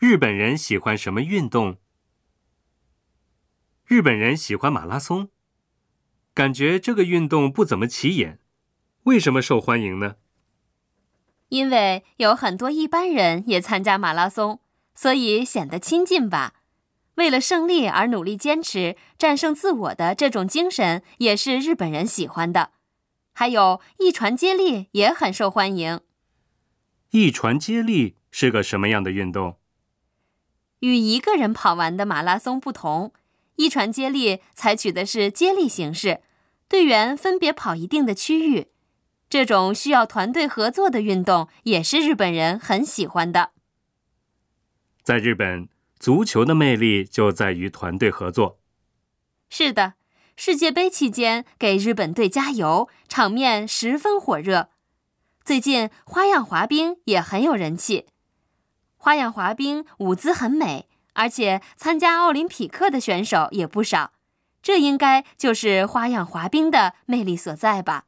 日本人喜欢什么运动？日本人喜欢马拉松，感觉这个运动不怎么起眼，为什么受欢迎呢？因为有很多一般人也参加马拉松，所以显得亲近吧。为了胜利而努力坚持、战胜自我的这种精神，也是日本人喜欢的。还有一传接力也很受欢迎。一传接力是个什么样的运动？与一个人跑完的马拉松不同，一传接力采取的是接力形式，队员分别跑一定的区域。这种需要团队合作的运动也是日本人很喜欢的。在日本，足球的魅力就在于团队合作。是的，世界杯期间给日本队加油，场面十分火热。最近花样滑冰也很有人气。花样滑冰舞姿很美，而且参加奥林匹克的选手也不少，这应该就是花样滑冰的魅力所在吧。